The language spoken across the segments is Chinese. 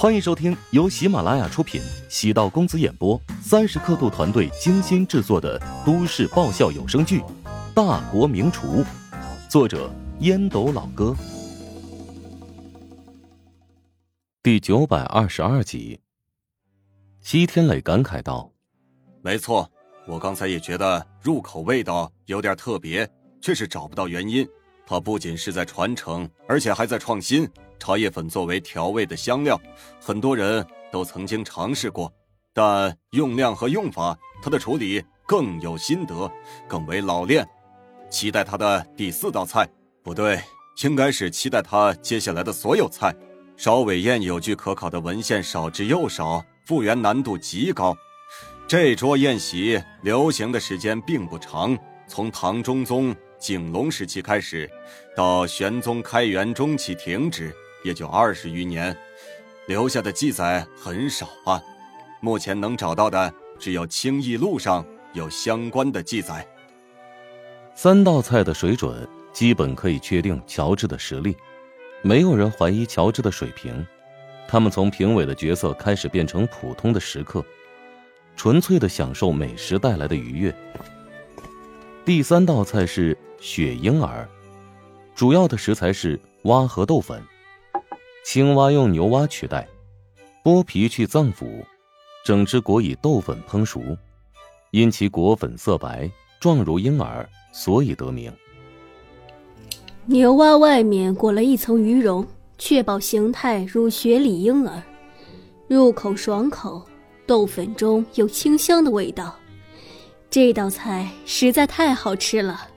欢迎收听由喜马拉雅出品、喜道公子演播、三十刻度团队精心制作的都市爆笑有声剧《大国名厨》，作者烟斗老哥，第九百二十二集。西天磊感慨道：“没错，我刚才也觉得入口味道有点特别，却是找不到原因。它不仅是在传承，而且还在创新。”茶叶粉作为调味的香料，很多人都曾经尝试过，但用量和用法，它的处理更有心得，更为老练。期待他的第四道菜，不对，应该是期待他接下来的所有菜。烧尾宴有据可考的文献少之又少，复原难度极高。这桌宴席流行的时间并不长，从唐中宗景隆时期开始，到玄宗开元中期停止。也就二十余年，留下的记载很少啊。目前能找到的只有《清异录》上有相关的记载。三道菜的水准基本可以确定乔治的实力，没有人怀疑乔治的水平。他们从评委的角色开始变成普通的食客，纯粹的享受美食带来的愉悦。第三道菜是雪婴儿，主要的食材是蛙和豆粉。青蛙用牛蛙取代，剥皮去脏腑，整只果以豆粉烹熟，因其果粉色白，状如婴儿，所以得名。牛蛙外面裹了一层鱼绒，确保形态如雪里婴儿，入口爽口，豆粉中有清香的味道。这道菜实在太好吃了。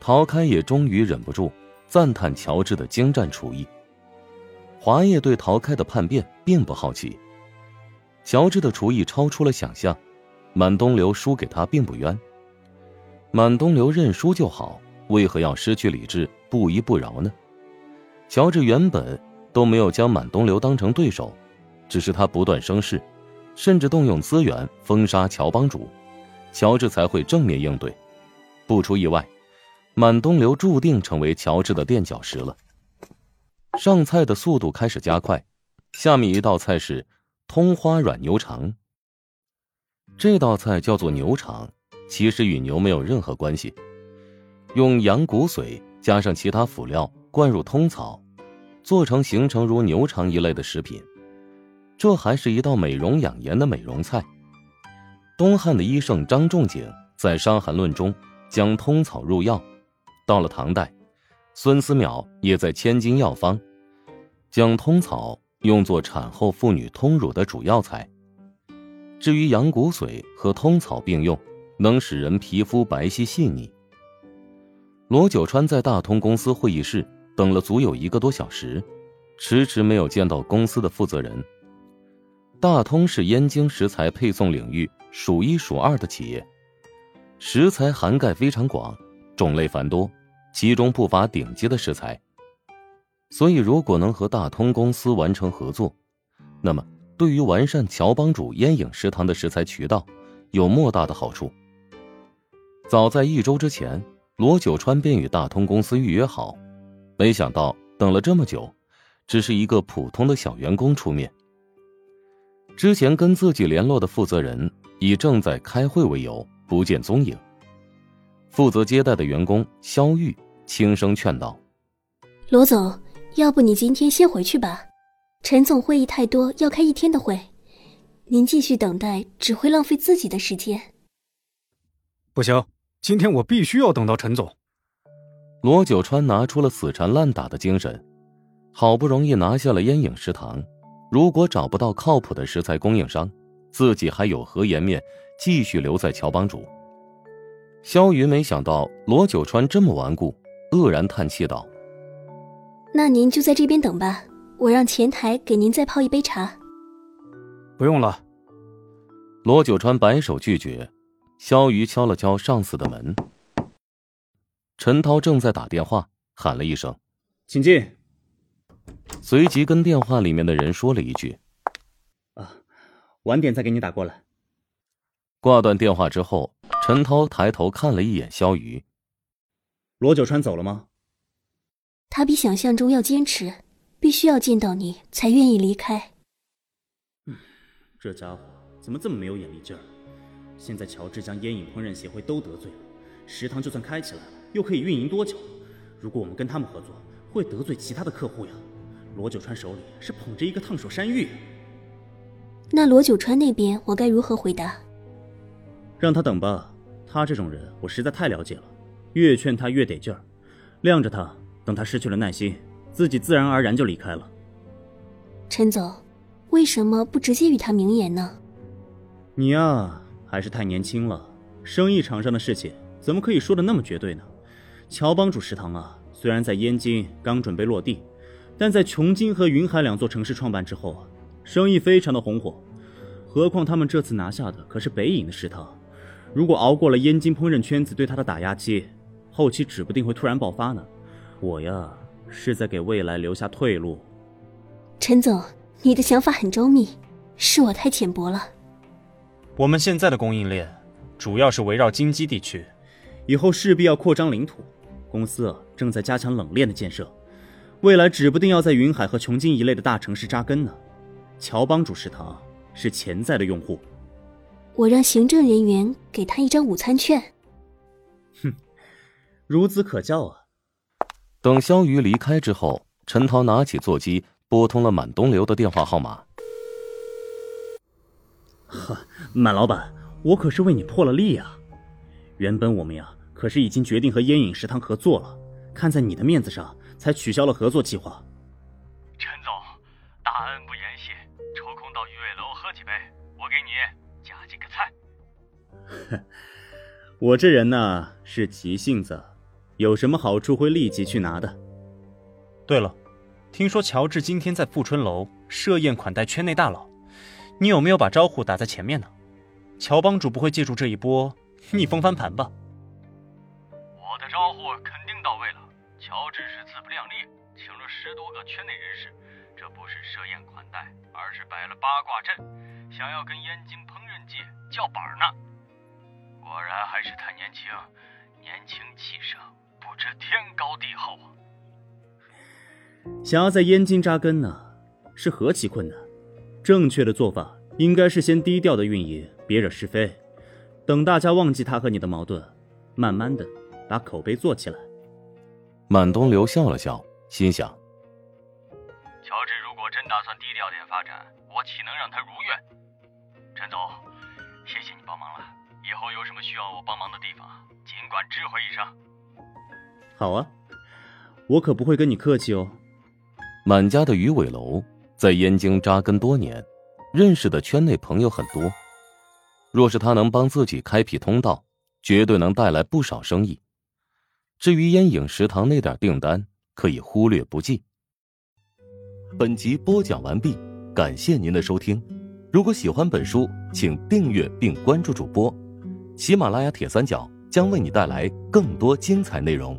陶开也终于忍不住赞叹乔治的精湛厨艺。华业对陶开的叛变并不好奇，乔治的厨艺超出了想象，满东流输给他并不冤。满东流认输就好，为何要失去理智，不依不饶呢？乔治原本都没有将满东流当成对手，只是他不断生事，甚至动用资源封杀乔帮主，乔治才会正面应对。不出意外，满东流注定成为乔治的垫脚石了。上菜的速度开始加快，下面一道菜是通花软牛肠。这道菜叫做牛肠，其实与牛没有任何关系。用羊骨髓加上其他辅料灌入通草，做成形成如牛肠一类的食品。这还是一道美容养颜的美容菜。东汉的医圣张仲景在《伤寒论》中将通草入药，到了唐代。孙思邈也在《千金药方》将通草用作产后妇女通乳的主要材。至于羊骨髓和通草并用，能使人皮肤白皙细腻。罗九川在大通公司会议室等了足有一个多小时，迟迟没有见到公司的负责人。大通是燕京食材配送领域数一数二的企业，食材涵盖非常广，种类繁多。其中不乏顶级的食材，所以如果能和大通公司完成合作，那么对于完善乔帮主烟影食堂的食材渠道有莫大的好处。早在一周之前，罗九川便与大通公司预约好，没想到等了这么久，只是一个普通的小员工出面。之前跟自己联络的负责人以正在开会为由不见踪影。负责接待的员工肖玉轻声劝道：“罗总，要不你今天先回去吧，陈总会议太多，要开一天的会，您继续等待只会浪费自己的时间。”不行，今天我必须要等到陈总。罗九川拿出了死缠烂打的精神，好不容易拿下了烟影食堂，如果找不到靠谱的食材供应商，自己还有何颜面继续留在乔帮主？萧云没想到罗九川这么顽固，愕然叹气道：“那您就在这边等吧，我让前台给您再泡一杯茶。”不用了。罗九川摆手拒绝。肖瑜敲了敲上司的门，陈涛正在打电话，喊了一声：“请进。”随即跟电话里面的人说了一句：“啊，晚点再给你打过来。”挂断电话之后。陈涛抬头看了一眼萧雨，罗九川走了吗？他比想象中要坚持，必须要见到你才愿意离开。嗯，这家伙怎么这么没有眼力劲儿？现在乔治将烟瘾烹饪协会都得罪了，食堂就算开起来了，又可以运营多久？如果我们跟他们合作，会得罪其他的客户呀。罗九川手里是捧着一个烫手山芋。那罗九川那边，我该如何回答？让他等吧。他这种人，我实在太了解了，越劝他越得劲儿，晾着他，等他失去了耐心，自己自然而然就离开了。陈总，为什么不直接与他明言呢？你呀，还是太年轻了。生意场上的事情，怎么可以说的那么绝对呢？乔帮主食堂啊，虽然在燕京刚准备落地，但在琼京和云海两座城市创办之后啊，生意非常的红火。何况他们这次拿下的可是北影的食堂。如果熬过了燕京烹饪圈子对他的打压期，后期指不定会突然爆发呢。我呀，是在给未来留下退路。陈总，你的想法很周密，是我太浅薄了。我们现在的供应链主要是围绕京畿地区，以后势必要扩张领土。公司正在加强冷链的建设，未来指不定要在云海和琼京一类的大城市扎根呢。乔帮主食堂是潜在的用户。我让行政人员给他一张午餐券。哼，孺子可教啊！等肖瑜离开之后，陈涛拿起座机，拨通了满东流的电话号码。呵，满老板，我可是为你破了例啊！原本我们呀，可是已经决定和烟影食堂合作了，看在你的面子上，才取消了合作计划。陈总，大恩不言谢，抽空到鱼尾楼喝几杯，我给你。几个菜，我这人呢是急性子，有什么好处会立即去拿的。对了，听说乔治今天在富春楼设宴款待圈内大佬，你有没有把招呼打在前面呢？乔帮主不会借助这一波逆风翻盘吧？我的招呼肯定到位了，乔治是自不量力，请了十多个圈内人士，这不是设宴款待，而是摆了八卦阵。想要跟燕京烹饪界叫板呢，果然还是太年轻，年轻气盛，不知天高地厚啊！想要在燕京扎根呢，是何其困难！正确的做法应该是先低调的运营，别惹是非，等大家忘记他和你的矛盾，慢慢的把口碑做起来。满东流笑了笑，心想：乔治如果真打算低调点发展，我岂能让他如愿？陈总，谢谢你帮忙了。以后有什么需要我帮忙的地方，尽管知会一声。好啊，我可不会跟你客气哦。满家的鱼尾楼在燕京扎根多年，认识的圈内朋友很多。若是他能帮自己开辟通道，绝对能带来不少生意。至于烟影食堂那点订单，可以忽略不计。本集播讲完毕，感谢您的收听。如果喜欢本书，请订阅并关注主播。喜马拉雅铁三角将为你带来更多精彩内容。